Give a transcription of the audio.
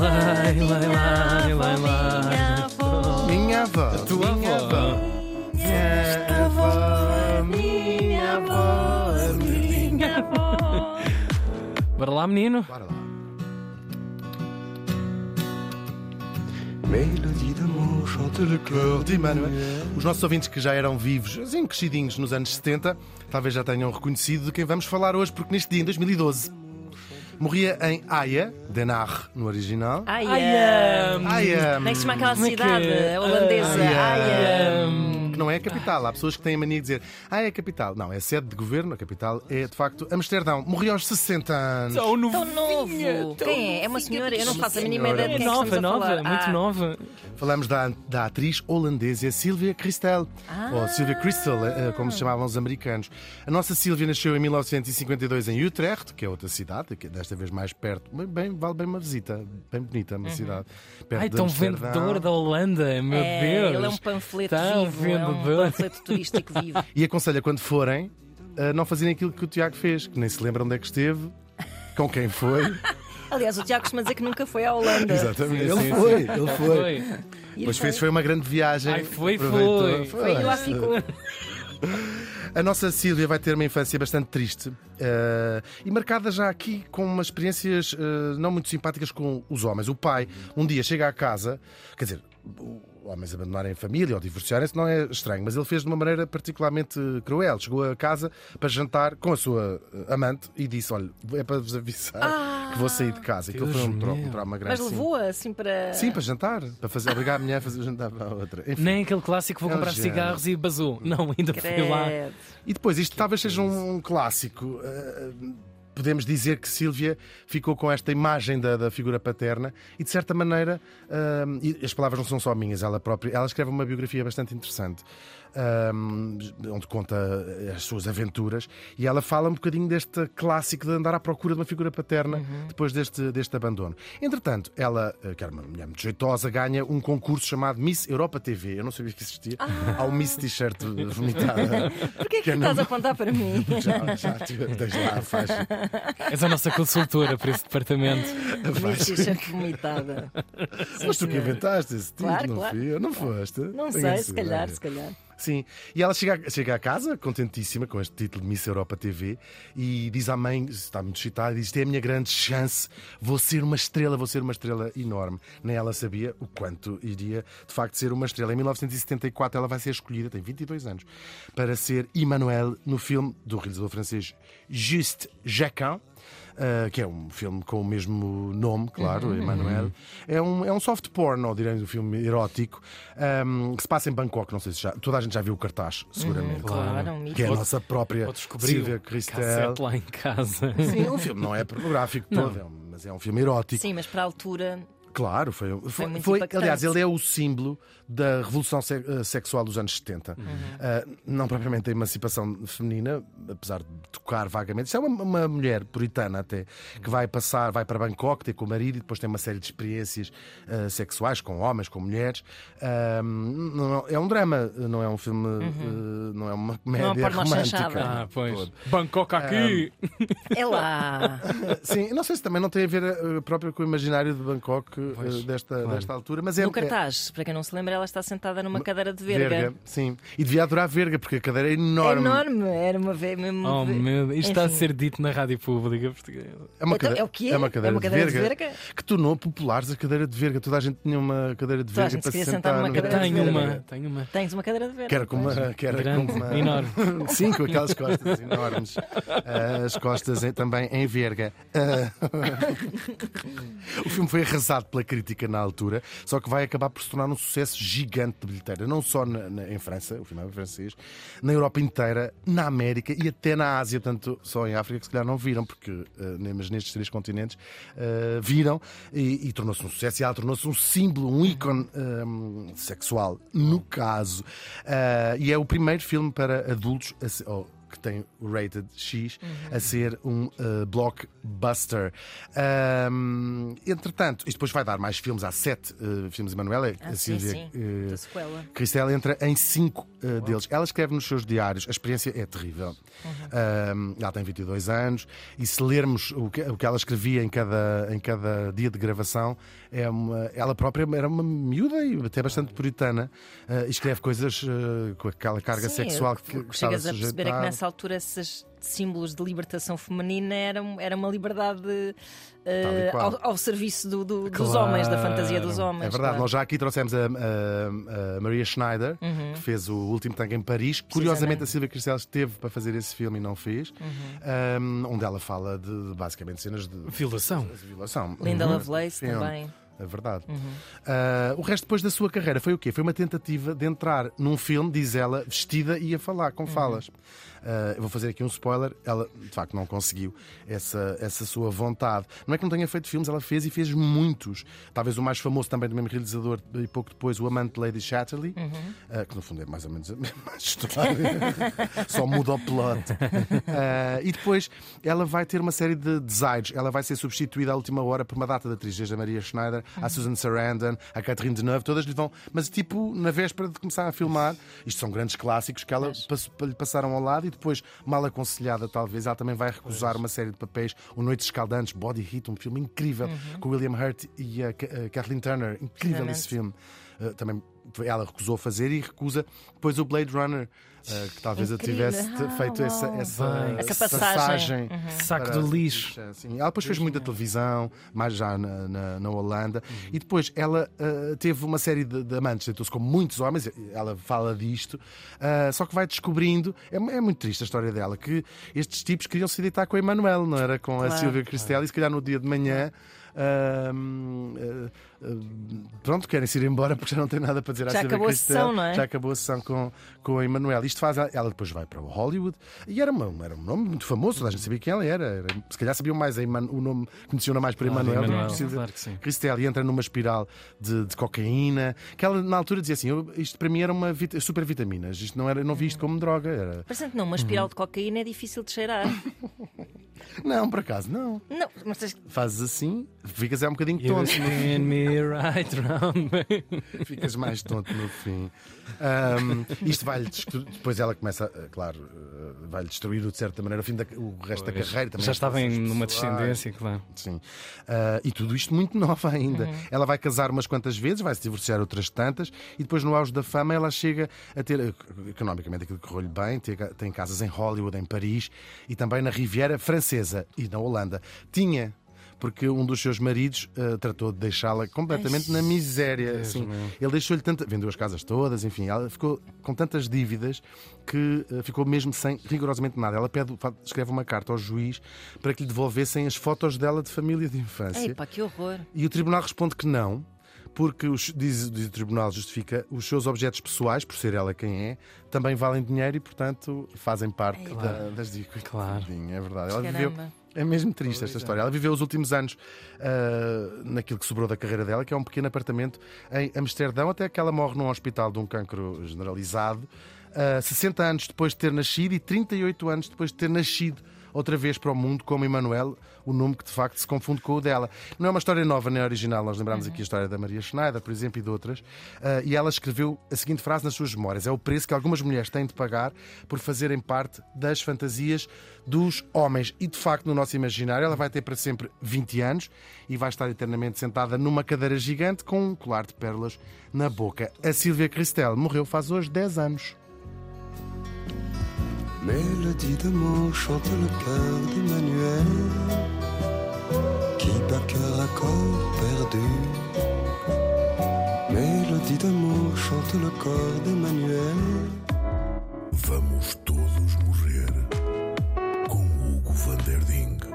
Lai, lai, lai, lai, lai. Minha avó. Minha avó. tua minha avó. Minha avó. Minha avó. Minha avó. Bora lá, menino. Bora lá. Mélodie d'amour, chante le cœur d'Emmanuel. Os nossos ouvintes que já eram vivos, assim crescidinhos nos anos 70, talvez já tenham reconhecido de quem vamos falar hoje, porque neste dia, em 2012, morria em Haia, Den Haag no original. Ai, Ai, um, Haia, Como é que se chama aquela é cidade é? holandesa? Ai, Não é a capital. Há pessoas que têm a mania de dizer, ah, é a capital. Não, é sede de governo, a capital é de facto Amsterdão. Morreu aos 60 anos. Tão novo. tão Quem é? É uma senhora? Eu não faço a mínima ideia de É quem é que nova, estamos a nova, falar. muito Ah, nova. Falamos da, da atriz holandesa Sylvia Christel, Ah. ou Sylvia Crystal, eh, como se chamavam os americanos. A nossa Sylvia nasceu em 1952 em Utrecht, que é outra cidade, que é desta vez mais perto. Bem, bem- vale bem uma visita, bem bonita Uhum. uma cidade. Perto Ai, tão vendedor da Holanda, meu é, Deus. Ele é um panfleto Tão vivo. É um panfleto turístico vivo. E aconselha quando forem a não fazerem aquilo que o Tiago fez, que nem se lembra onde é que esteve, com quem foi. Aliás, o Tiago costuma dizer que nunca foi à Holanda. Exatamente. Sim, ele sim, foi, sim. ele foi. Depois foi. fez foi uma grande viagem. Ai, foi, Aproveitou. foi. Foi e lá ficou. A nossa Sílvia vai ter uma infância bastante triste eh, e marcada já aqui com umas experiências eh, não muito simpáticas com os homens. O pai, um dia, chega à casa, quer dizer, homens abandonarem a família ou divorciarem-se não é estranho, mas ele fez de uma maneira particularmente cruel. Chegou a casa para jantar com a sua eh, amante e disse: Olha, é para vos avisar que vou sair de casa. Aquilo Deus foi um, meu. um trauma grande. Mas levou-a assim para. Sim, para jantar, para fazer, obrigar a mulher a fazer jantar para a outra. Enfim. Nem aquele clássico vou É um comprar género. cigarros e basou. Não, ainda fui lá. Credo. E depois, isto talvez seja um clássico. Uh, Podemos dizer que Sílvia ficou com esta imagem da, da figura paterna e, de certa maneira, as palavras não são só minhas, ela própria, ela escreve uma biografia bastante interessante, um, onde conta as suas aventuras e ela fala um bocadinho deste clássico de andar à procura de uma figura paterna depois deste, deste abandono. Entretanto, ela, uh, que era uma mulher muito jeitosa, ganha um concurso chamado Miss Europa TV. Eu não sabia que existia. Há um Miss T-shirt vomitada. Porquê que Que estás não- a apontar para mim? Já, já, tens lá a faixa. És a nossa consultora para esse departamento. Minha t-shirt vomitada. Mas tu que inventaste esse título, Claro, não claro. fui eu? Não foste? Não Tenho sei, a se calhar, se calhar. Sim, e ela chega, a- chega à casa, contentíssima com este título de Miss Europa TV, e diz à mãe, está muito excitada, diz: Isto é a minha grande chance, vou ser uma estrela, vou ser uma estrela enorme. Nem ela sabia o quanto iria de facto ser uma estrela. Em 1974 ela vai ser escolhida, tem 22 anos, para ser Emmanuel no filme do realizador francês Juste Jacquin. Uh, que é um filme com o mesmo nome, claro, Emmanuel. É um, é um soft porn, ou direi um filme erótico, um, que se passa em Bangkok. Não sei se já. Toda a gente já viu o cartaz, seguramente. Claro, um Que é a nossa própria Silvia o Cristel. lá em casa. Sim, o filme não é pornográfico todo, é um- mas é um filme erótico. Sim, mas para a altura. Claro, foi, foi, muito foi- aliás, ele é o símbolo da revolução se- eh, sexual dos anos 70. Uhum. Ah, não propriamente a emancipação feminina, apesar de tocar vagamente. Isso é uma, uma mulher puritana até, que vai passar, vai para Bangkok ter com o marido e depois tem uma série de experiências ah, sexuais com homens, com mulheres. Ah, não- é um drama, não é um filme, eh, não é uma comédia romântica. Ah, pois. Bangkok aqui! É lá. Sim, não sei se também não tem a ver próprio com o imaginário de Bangkok Pois, desta, claro. desta altura, mas é No é- cartaz, para quem não se lembra, ela está sentada numa cadeira de verga. sim. E devia adorar verga, porque a cadeira é É enorme. enorme, era uma ve- mesmo. Oh meu Deus, isto está a Enfim. ser dito na rádio pública portuguesa. É uma, Então, cade- é o quê? é uma cadeira, É uma cadeira de, de verga, verga? que tornou populares a cadeira de verga. Toda a gente tinha uma cadeira de verga gente para se sentar numa cadeira de Tenho verga. uma, tenho uma. Tens uma cadeira de verga. Que era com uma. Que era Grande, com uma... enorme. Sim, com aquelas costas enormes. Ah, as costas também em verga. Ah, o filme foi arrasado pela crítica na altura, só que vai acabar por se tornar um sucesso gigante de bilheteira, não só na- na- em França, o filme é francês, na Europa inteira, na América e até na Ásia, tanto só em África que se calhar não viram, porque nem- mas nestes três continentes ah, viram e, e tornou-se um sucesso e ela tornou-se um símbolo, um ícone ah, sexual, no caso. Ah, e é o primeiro filme para adultos a ou que tem o rated X, Uhum. a ser um uh, blockbuster. Um, entretanto, isto depois vai dar mais filmes, há sete uh, filmes, Emanuela. Ah, a Silvia, sim. uh, Da sequela. Cristel entra em cinco uh, deles. Ela escreve nos seus diários, a experiência é terrível. Um, ela tem 22 anos e se lermos o que, o que ela escrevia em cada, em cada dia de gravação, é uma, ela própria era uma miúda e até bastante puritana uh, escreve coisas uh, com aquela carga Sim, sexual que, que chegas a perceber é que nessa altura esses símbolos de libertação feminina eram, era uma liberdade qual. ao, ao serviço do- do- dos Claro. homens, da fantasia dos homens. É verdade, claro. Uhum. nós já aqui trouxemos a, a- a Maria Schneider, que fez o último tango em Paris. Curiosamente, a Silvia Cristel esteve para fazer esse filme e não fez, Uhum. um, onde ela fala de, de, basicamente cenas de, Violação. de violação. Linda Uhum. Lovelace Filme. também. É verdade. Ah, o resto depois da sua carreira foi o quê? Foi uma tentativa de entrar num filme, diz ela, vestida e a falar, com falas. Ah, eu vou fazer aqui um spoiler. Ela, de facto, não conseguiu essa, essa sua vontade. Não é que não tenha feito filmes, ela fez e fez muitos. Talvez o mais famoso também do mesmo realizador, e pouco depois, o amante de Lady Chatterley, ah, que no fundo é mais ou menos a mesma história, só muda o plot. Ah, e depois ela vai ter uma série de desaires. Ela vai ser substituída à última hora por uma data de atriz, desde a Maria Schneider, a Susan Sarandon, a Catherine Deneuve, todas lhe vão, mas tipo na véspera de começar a filmar. Isto são grandes clássicos que ela lhe passaram ao lado e depois, mal aconselhada, talvez, ela também vai recusar uma série de papéis. O Noites Escaldantes, Body Heat, um filme incrível com William Hurt e a, Ca- a Kathleen Turner. Incrível Precisamente. esse filme. Uh, também ela recusou fazer e recusa depois o Blade Runner, uh, que talvez eu Incrível. tivesse te- Ah, feito essa, essa. Essa passagem. Saco para- do lixo. Sim, ela depois fez muita televisão, mais já na, na, na Holanda, e depois ela uh, teve uma série de, de amantes, deitou-se com muitos homens, ela fala disto, uh, só que vai descobrindo, é, é muito triste a história dela, que estes tipos queriam se deitar com a Emanuel, não era com a Claro. Silvia Cristel, e se calhar no dia de manhã. uh, uh, uh, pronto, querem se ir embora porque já não tem nada para dizer à Já Silvia acabou a Cristel. sessão, não é? Já acabou a sessão com, com a Emanuel. Isto faz. Ela depois vai para o Hollywood e era, uma, era um nome muito famoso, toda a gente sabia quem ela era. Era- se calhar sabiam mais a Eman- o nome, conheciam mais por Claro, Emanuel claro que sim. Cristel e entra numa espiral de, de cocaína. Que ela na altura dizia assim: eu- isto para mim era uma vit super vitaminas, isto não era, não vi isto como droga. Era... Parece que não, uma espiral de cocaína é difícil de cheirar. Não, por acaso, não. não, mas tens- Fazes assim, ficas é um bocadinho You tonto. spin me right round. Ficas mais tonto no fim. Ahm, isto vai-lhe destruir. Depois ela começa, eh, claro, eh, vai-lhe destruir de certa maneira o, fim da, o resto da carreira. Também Já estava em numa descendência, claro. Sim. Ah, e tudo isto muito nova ainda. Uhum. Ela vai casar umas quantas vezes, vai se divorciar outras tantas, e depois, no auge da fama, ela chega a ter, eh, economicamente, aquilo que correu-lhe bem, tem casas em Hollywood, em Paris e também na Riviera Francesa e na Holanda. Tinha. Porque um dos seus maridos eh, tratou de deixá-la completamente na miséria. assim. Ele deixou-lhe tanta. Vendeu as casas todas, enfim. Ela ficou com tantas dívidas que eh, ficou mesmo sem rigorosamente nada. Ela pede, escreve uma carta ao juiz para que lhe devolvessem as fotos dela de família de infância. Ei, pá, que horror. E o tribunal responde que não, porque os- diz, diz o tribunal justifica os seus objetos pessoais, por ser ela quem é, também valem dinheiro e, portanto, fazem parte Ei, da- das dicas. Claro. É verdade. Ela viveu. É mesmo triste esta história. Ela viveu os últimos anos ah, naquilo que sobrou da carreira dela, que é um pequeno apartamento em Amsterdão, até que ela morre num hospital de um cancro generalizado, ah, 60 anos depois de ter nascido e 38 anos depois de ter nascido outra vez para o mundo como Emanuel, o nome que de facto se confunde com o dela. Não é uma história nova nem original, nós lembramos aqui a história da Maria Schneider, por exemplo, e de outras, Ah, e ela escreveu a seguinte frase nas suas memórias: é o preço que algumas mulheres têm de pagar por fazerem parte das fantasias dos homens. E de facto, no nosso imaginário, ela vai ter para sempre 20 anos e vai estar eternamente sentada numa cadeira gigante com um colar de pérolas na boca. A Silvia Cristel morreu faz hoje 10 anos. Mélodie d'amour chante le cœur d'Emmanuel Qui par cœur à corps perdu. Mélodie d'amour chante le corps d'Emmanuel. Vamos todos morrer com Hugo van der Ding.